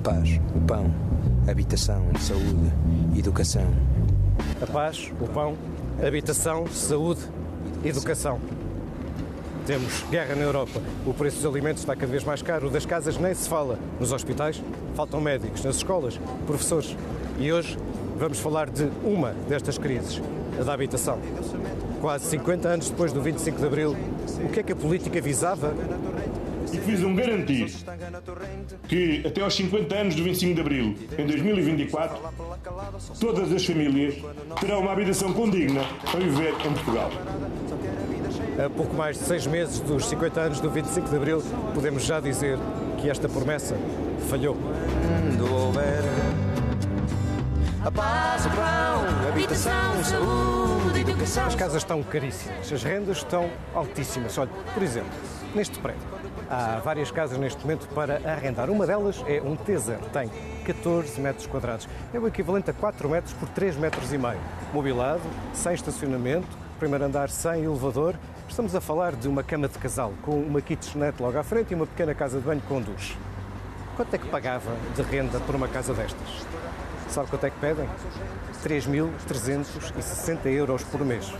paz, o pão, habitação, saúde, educação. A paz, o pão, habitação, saúde, educação. Temos guerra na Europa, o preço dos alimentos está cada vez mais caro, das casas nem se fala. Nos hospitais faltam médicos, nas escolas, professores. E hoje vamos falar de uma destas crises, a da habitação. Quase 50 anos depois do 25 de Abril, o que é que a política visava? E que visam garantir que até aos 50 anos do 25 de Abril, em 2024, todas as famílias terão uma habitação condigna para viver em Portugal. A pouco mais de seis meses dos 50 anos do 25 de Abril, podemos já dizer que esta promessa falhou. A paz, o pão, habitação, saúde, educação. As casas estão caríssimas, as rendas estão altíssimas. Olha, por exemplo, neste prédio, há várias casas neste momento para arrendar. Uma delas é um T0, tem 14 metros quadrados. É o equivalente a 4 metros por 3 metros e meio. Mobilado, sem estacionamento, primeiro andar sem elevador. Estamos a falar de uma cama de casal com uma kitchenette logo à frente e uma pequena casa de banho com duche. Quanto é que pagava de renda por uma casa destas? Sabe quanto é que pedem? 3.360 euros por mês.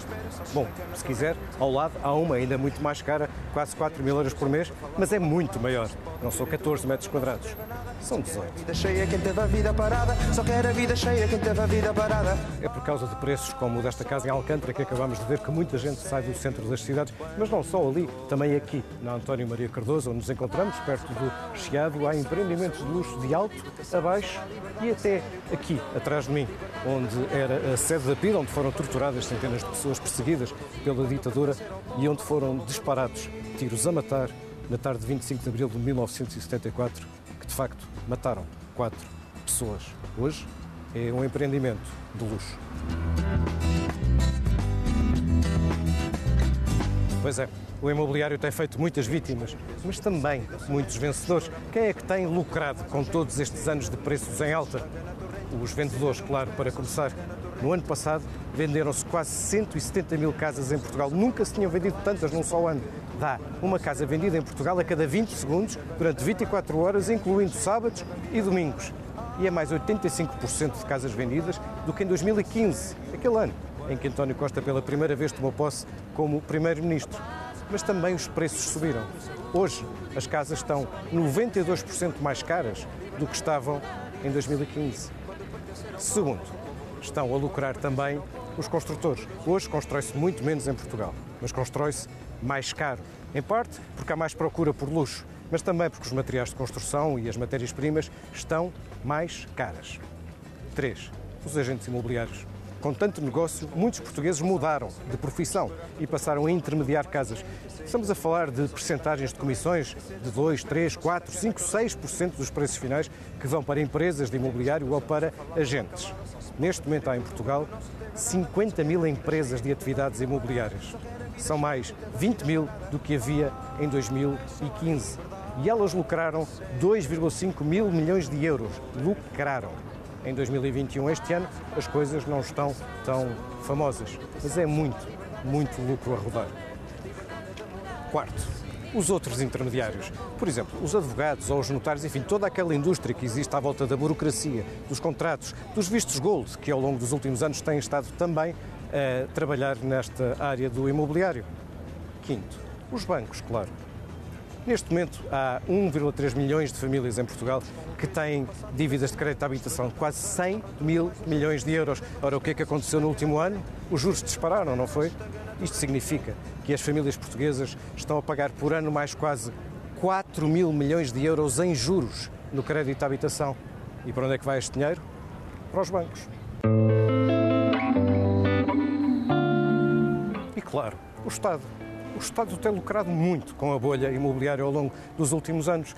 Bom, se quiser, ao lado há uma ainda muito mais cara, quase 4 mil euros por mês, mas é muito maior. Não são 14 metros quadrados, são 18. Vida cheia, quem teve a vida parada. Só quer a vida cheia, quem teve a vida parada. É por causa de preços como o desta casa em Alcântara que acabamos de ver que muita gente sai do centro das cidades, mas não só ali, também aqui, na António Maria Cardoso, onde nos encontramos, perto do Chiado, há empreendimentos de luxo de alto, abaixo e até aqui, atrás de mim, onde era a sede da PIDE, onde foram torturadas centenas de pessoas perseguidas pela ditadura e onde foram disparados tiros a matar na tarde de 25 de abril de 1974, que de facto mataram quatro pessoas. Hoje é um empreendimento de luxo. Pois é, o imobiliário tem feito muitas vítimas, mas também muitos vencedores. Quem é que tem lucrado com todos estes anos de preços em alta? Os vendedores, claro, para começar. No ano passado venderam-se quase 170 mil casas em Portugal. Nunca se tinham vendido tantas num só ano. Dá uma casa vendida em Portugal a cada 20 segundos, durante 24 horas, incluindo sábados e domingos. E é mais 85% de casas vendidas do que em 2015, aquele ano em que António Costa pela primeira vez tomou posse como Primeiro-Ministro. Mas também os preços subiram. Hoje as casas estão 92% mais caras do que estavam em 2015. Segundo, estão a lucrar também os construtores. Hoje constrói-se muito menos em Portugal, mas constrói-se mais caro. Em parte porque há mais procura por luxo, mas também porque os materiais de construção e as matérias-primas estão mais caras. 3. Os agentes imobiliários. Com tanto negócio, muitos portugueses mudaram de profissão e passaram a intermediar casas. Estamos a falar de percentagens de comissões de 2, 3, 4, 5, 6% dos preços finais que vão para empresas de imobiliário ou para agentes. Neste momento há em Portugal 50 mil empresas de atividades imobiliárias. São mais 20 mil do que havia em 2015. E elas lucraram 2,5 mil milhões de euros. Lucraram. Em 2021, este ano, as coisas não estão tão famosas. Mas é muito, muito lucro a rodar. Quarto, os outros intermediários. Por exemplo, os advogados ou os notários, enfim, toda aquela indústria que existe à volta da burocracia, dos contratos, dos vistos gold, que ao longo dos últimos anos têm estado também a trabalhar nesta área do imobiliário. Quinto, os bancos, claro. Neste momento, há 1,3 milhões de famílias em Portugal que têm dívidas de crédito à habitação, quase 100 mil milhões de euros. Ora, o que é que aconteceu no último ano? Os juros dispararam, não foi? Isto significa que as famílias portuguesas estão a pagar por ano mais quase 4 mil milhões de euros em juros no crédito à habitação. E para onde é que vai este dinheiro? Para os bancos. E claro, o Estado. O Estado tem lucrado muito com a bolha imobiliária ao longo dos últimos anos.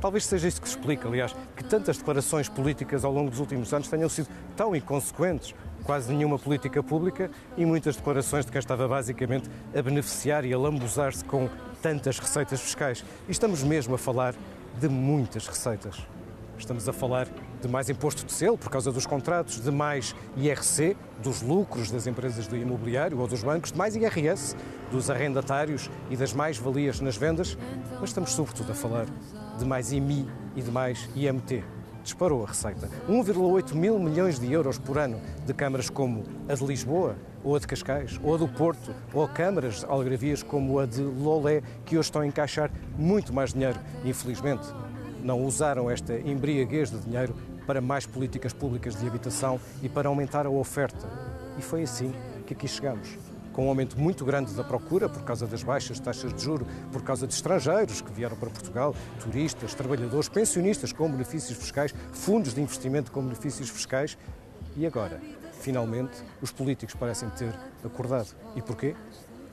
Talvez seja isso que explica, aliás, que tantas declarações políticas ao longo dos últimos anos tenham sido tão inconsequentes, quase nenhuma política pública e muitas declarações de quem estava basicamente a beneficiar e a lambuzar-se com tantas receitas fiscais. E estamos mesmo a falar de muitas receitas. Estamos a falar de mais imposto de selo por causa dos contratos, de mais IRC, dos lucros das empresas do imobiliário ou dos bancos, de mais IRS, dos arrendatários e das mais-valias nas vendas, mas estamos sobretudo a falar de mais IMI e de mais IMT, disparou a receita. 1,8 mil milhões de euros por ano de câmaras como a de Lisboa, ou a de Cascais, ou a do Porto, ou câmaras algravias como a de Lolé, que hoje estão a encaixar muito mais dinheiro. Infelizmente, não usaram esta embriaguez de dinheiro para mais políticas públicas de habitação e para aumentar a oferta. E foi assim que aqui chegamos com um aumento muito grande da procura por causa das baixas taxas de juro, por causa de estrangeiros que vieram para Portugal, turistas, trabalhadores, pensionistas com benefícios fiscais, fundos de investimento com benefícios fiscais. E agora, finalmente, os políticos parecem ter acordado. E porquê?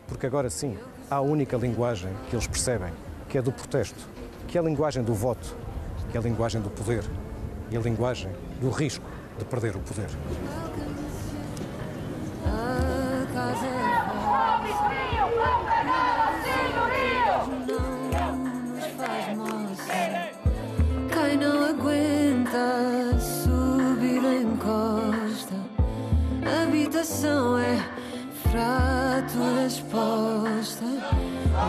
Porque agora sim, há a única linguagem que eles percebem, que é do protesto, que é a linguagem do voto, é a linguagem do poder e a linguagem do risco de perder o poder. A habitação é fratura exposta.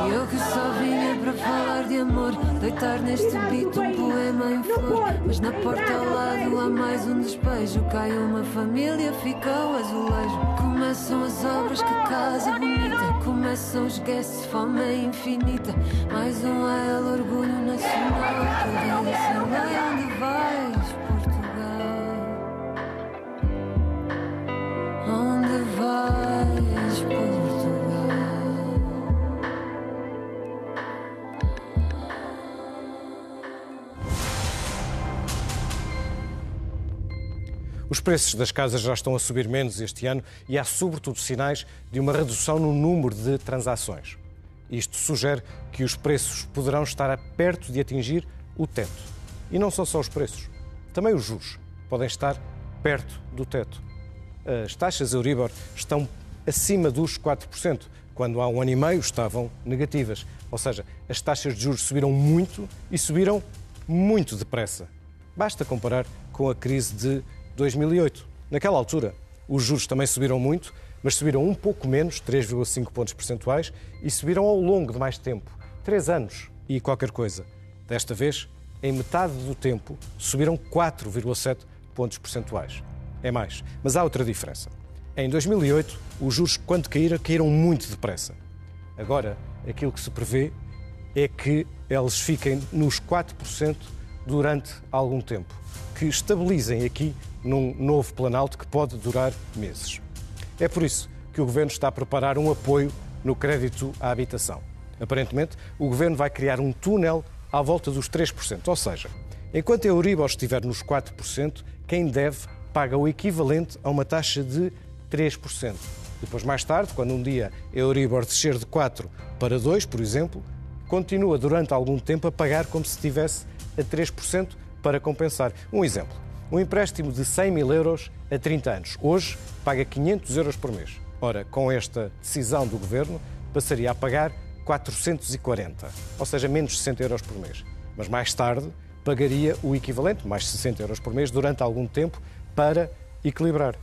E eu que só vinha para falar de amor, deitar neste beat um em flor. Mas na porta ao lado há mais um despejo. Cai uma família, fica o azulejo. Começam as obras, que casa bonita. Começam os guests, fome é infinita. Mais um é orgulho nacional. Que dizem, onde vais, Os preços das casas já estão a subir menos este ano e há, sobretudo, sinais de uma redução no número de transações. Isto sugere que os preços poderão estar perto de atingir o teto. E não são só os preços, também os juros podem estar perto do teto. As taxas Euribor estão acima dos 4%, quando há um ano e meio estavam negativas. Ou seja, as taxas de juros subiram muito e subiram muito depressa. Basta comparar com a crise de 2008. Naquela altura, os juros também subiram muito, mas subiram um pouco menos, 3,5 pontos percentuais, e subiram ao longo de mais tempo, 3 anos e qualquer coisa. Desta vez, em metade do tempo, subiram 4,7 pontos percentuais. É mais. Mas há outra diferença. Em 2008, os juros, quando caíram, caíram muito depressa. Agora, aquilo que se prevê é que eles fiquem nos 4% durante algum tempo, que estabilizem aqui num novo Planalto que pode durar meses. É por isso que o Governo está a preparar um apoio no crédito à habitação. Aparentemente, o Governo vai criar um túnel à volta dos 3%, ou seja, enquanto a Euribor estiver nos 4%, quem deve paga o equivalente a uma taxa de 3%. Depois, mais tarde, quando um dia a Euribor descer de 4 para 2, por exemplo, continua durante algum tempo a pagar como se estivesse a 3% para compensar. Um exemplo. Um empréstimo de 100 mil euros a 30 anos. Hoje paga 500 euros por mês. Ora, com esta decisão do Governo, passaria a pagar 440, ou seja, menos 60 euros por mês. Mas mais tarde pagaria o equivalente, mais 60 euros por mês, durante algum tempo, para equilibrar.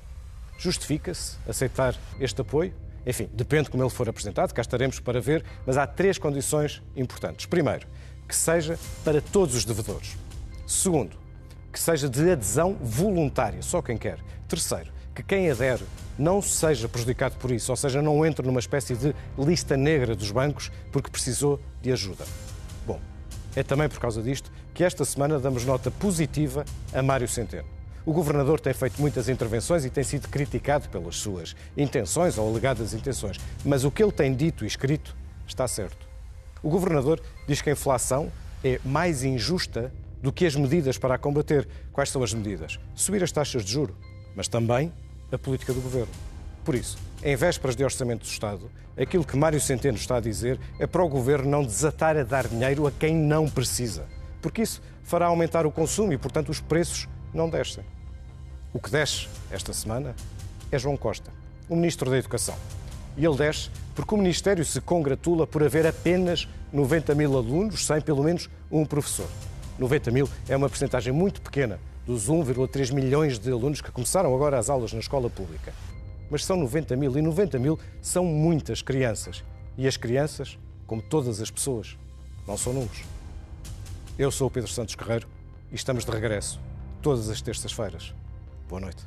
Justifica-se aceitar este apoio? Enfim, depende como ele for apresentado, cá estaremos para ver, mas há três condições importantes. Primeiro, que seja para todos os devedores. Segundo, que seja de adesão voluntária, só quem quer. Terceiro, que quem adere não seja prejudicado por isso, ou seja, não entre numa espécie de lista negra dos bancos porque precisou de ajuda. Bom, é também por causa disto que esta semana damos nota positiva a Mário Centeno. O governador tem feito muitas intervenções e tem sido criticado pelas suas intenções ou alegadas intenções, mas o que ele tem dito e escrito está certo. O governador diz que a inflação é mais injusta do que as medidas para a combater. Quais são as medidas? Subir as taxas de juro, mas também a política do governo. Por isso, em vésperas de orçamento do Estado, aquilo que Mário Centeno está a dizer é para o governo não desatar a dar dinheiro a quem não precisa, porque isso fará aumentar o consumo e, portanto, os preços não descem. O que desce esta semana é João Costa, o Ministro da Educação. E ele desce porque o Ministério se congratula por haver apenas 90 mil alunos sem pelo menos um professor. 90 mil é uma percentagem muito pequena dos 1,3 milhões de alunos que começaram agora as aulas na escola pública. Mas são 90 mil e 90 mil são muitas crianças. E as crianças, como todas as pessoas, não são números. Eu sou o Pedro Santos Guerreiro e estamos de regresso todas as terças-feiras. Boa noite.